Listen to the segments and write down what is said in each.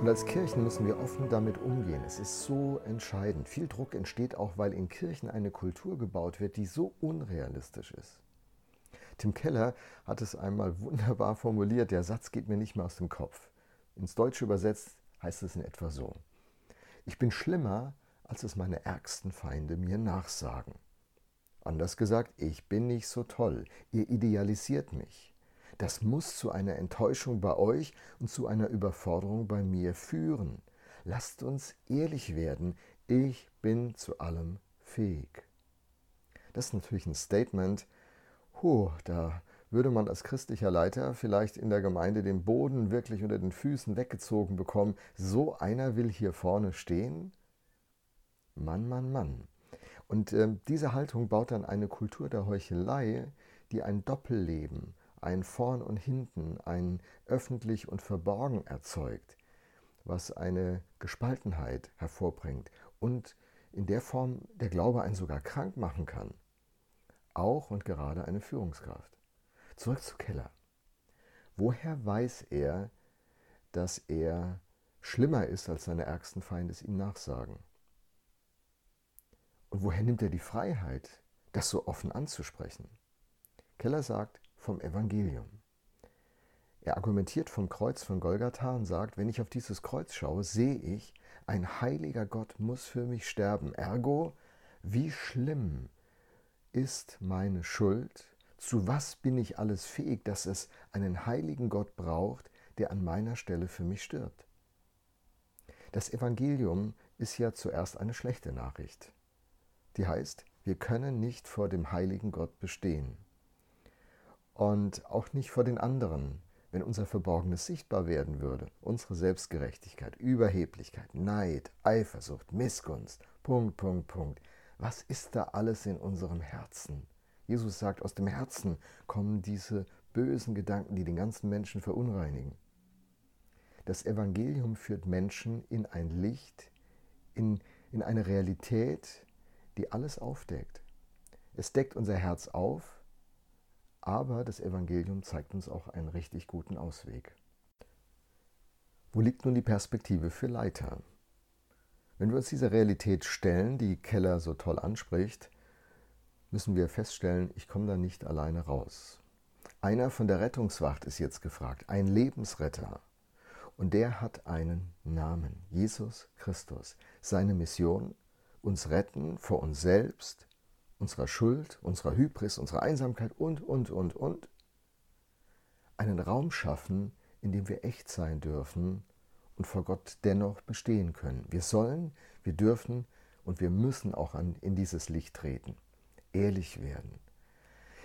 Und als Kirchen müssen wir offen damit umgehen. Es ist so entscheidend. Viel Druck entsteht auch, weil in Kirchen eine Kultur gebaut wird, die so unrealistisch ist. Tim Keller hat es einmal wunderbar formuliert. Der Satz geht mir nicht mehr aus dem Kopf. Ins Deutsche übersetzt heißt es in etwa so. Ich bin schlimmer, als es meine ärgsten Feinde mir nachsagen. Anders gesagt, ich bin nicht so toll. Ihr idealisiert mich. Das muss zu einer Enttäuschung bei euch und zu einer Überforderung bei mir führen. Lasst uns ehrlich werden, ich bin zu allem fähig. Das ist natürlich ein Statement, huh, da würde man als christlicher Leiter vielleicht in der Gemeinde den Boden wirklich unter den Füßen weggezogen bekommen. So einer will hier vorne stehen? Mann, Mann, Mann. Und äh, diese Haltung baut dann eine Kultur der Heuchelei, die ein Doppelleben, ein Vorn und Hinten, ein öffentlich und verborgen erzeugt, was eine Gespaltenheit hervorbringt und in der Form der Glaube einen sogar krank machen kann. Auch und gerade eine Führungskraft. Zurück zu Keller. Woher weiß er, dass er schlimmer ist, als seine ärgsten Feinde es ihm nachsagen? Und woher nimmt er die Freiheit, das so offen anzusprechen? Keller sagt, vom Evangelium. Er argumentiert vom Kreuz von Golgatha und sagt, wenn ich auf dieses Kreuz schaue, sehe ich, ein heiliger Gott muss für mich sterben. Ergo, wie schlimm ist meine Schuld? Zu was bin ich alles fähig, dass es einen heiligen Gott braucht, der an meiner Stelle für mich stirbt? Das Evangelium ist ja zuerst eine schlechte Nachricht. Die heißt, wir können nicht vor dem heiligen Gott bestehen und auch nicht vor den anderen, wenn unser Verborgenes sichtbar werden würde, unsere Selbstgerechtigkeit, Überheblichkeit, Neid, Eifersucht, Missgunst, Punkt, Punkt, Punkt. Was ist da alles in unserem Herzen? Jesus sagt, aus dem Herzen kommen diese bösen Gedanken, die den ganzen Menschen verunreinigen. Das Evangelium führt Menschen in ein Licht, in, in eine Realität, die alles aufdeckt. Es deckt unser Herz auf, aber das Evangelium zeigt uns auch einen richtig guten Ausweg. Wo liegt nun die Perspektive für Leiter? Wenn wir uns dieser Realität stellen, die Keller so toll anspricht, müssen wir feststellen, ich komme da nicht alleine raus. Einer von der Rettungswacht ist jetzt gefragt, ein Lebensretter. Und der hat einen Namen, Jesus Christus. Seine Mission, uns retten vor uns selbst, unserer Schuld, unserer Hybris, unserer Einsamkeit und, und, und, und, einen Raum schaffen, in dem wir echt sein dürfen und vor Gott dennoch bestehen können. Wir sollen, wir dürfen und wir müssen auch an, in dieses Licht treten, ehrlich werden.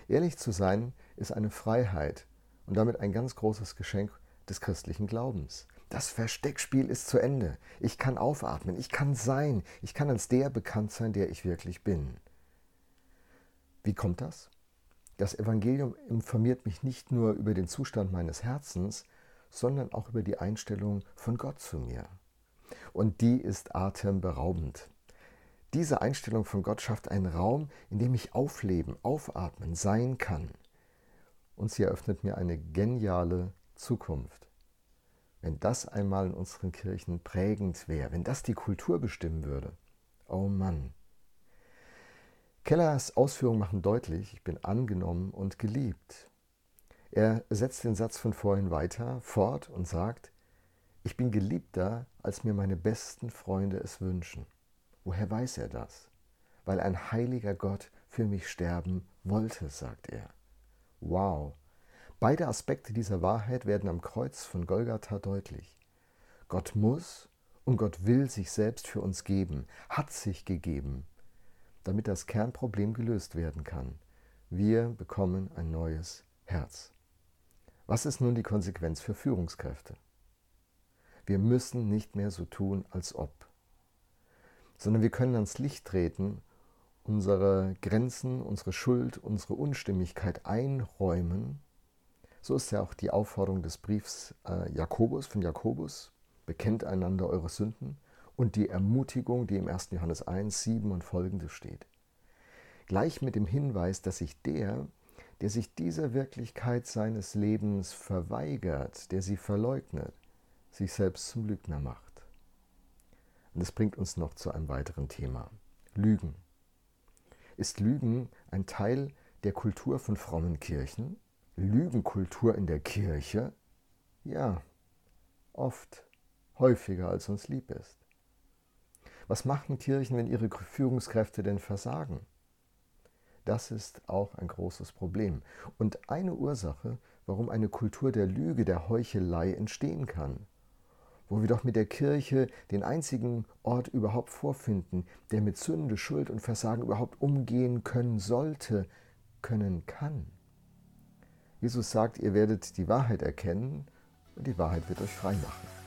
Ehrlich zu sein ist eine Freiheit und damit ein ganz großes Geschenk des christlichen Glaubens. Das Versteckspiel ist zu Ende. Ich kann aufatmen, ich kann sein, ich kann als der bekannt sein, der ich wirklich bin. Wie kommt das? Das Evangelium informiert mich nicht nur über den Zustand meines Herzens, sondern auch über die Einstellung von Gott zu mir. Und die ist atemberaubend. Diese Einstellung von Gott schafft einen Raum, in dem ich aufleben, aufatmen, sein kann. Und sie eröffnet mir eine geniale Zukunft. Wenn das einmal in unseren Kirchen prägend wäre, wenn das die Kultur bestimmen würde, oh Mann, Kellers Ausführungen machen deutlich, ich bin angenommen und geliebt. Er setzt den Satz von vorhin weiter fort und sagt, ich bin geliebter, als mir meine besten Freunde es wünschen. Woher weiß er das? Weil ein heiliger Gott für mich sterben wollte, sagt er. Wow! Beide Aspekte dieser Wahrheit werden am Kreuz von Golgatha deutlich. Gott muss und Gott will sich selbst für uns geben, hat sich gegeben, damit das Kernproblem gelöst werden kann. Wir bekommen ein neues Herz. Was ist nun die Konsequenz für Führungskräfte? Wir müssen nicht mehr so tun, als ob, sondern wir können ans Licht treten, unsere Grenzen, unsere Schuld, unsere Unstimmigkeit einräumen. So ist ja auch die Aufforderung des Briefs äh, Jakobus von Jakobus, bekennt einander eure Sünden und die Ermutigung, die im 1. Johannes 1, 7 und folgende steht. Gleich mit dem Hinweis, dass sich der, der sich dieser Wirklichkeit seines Lebens verweigert, der sie verleugnet, sich selbst zum Lügner macht. Und das bringt uns noch zu einem weiteren Thema. Lügen. Ist Lügen ein Teil der Kultur von frommen Kirchen? Lügenkultur in der Kirche? Ja, oft, häufiger als uns lieb ist. Was machen Kirchen, wenn ihre Führungskräfte denn versagen? Das ist auch ein großes Problem und eine Ursache, warum eine Kultur der Lüge, der Heuchelei entstehen kann. Wo wir doch mit der Kirche den einzigen Ort überhaupt vorfinden, der mit Sünde, Schuld und Versagen überhaupt umgehen können sollte, können kann. Jesus sagt, ihr werdet die Wahrheit erkennen und die Wahrheit wird euch frei machen.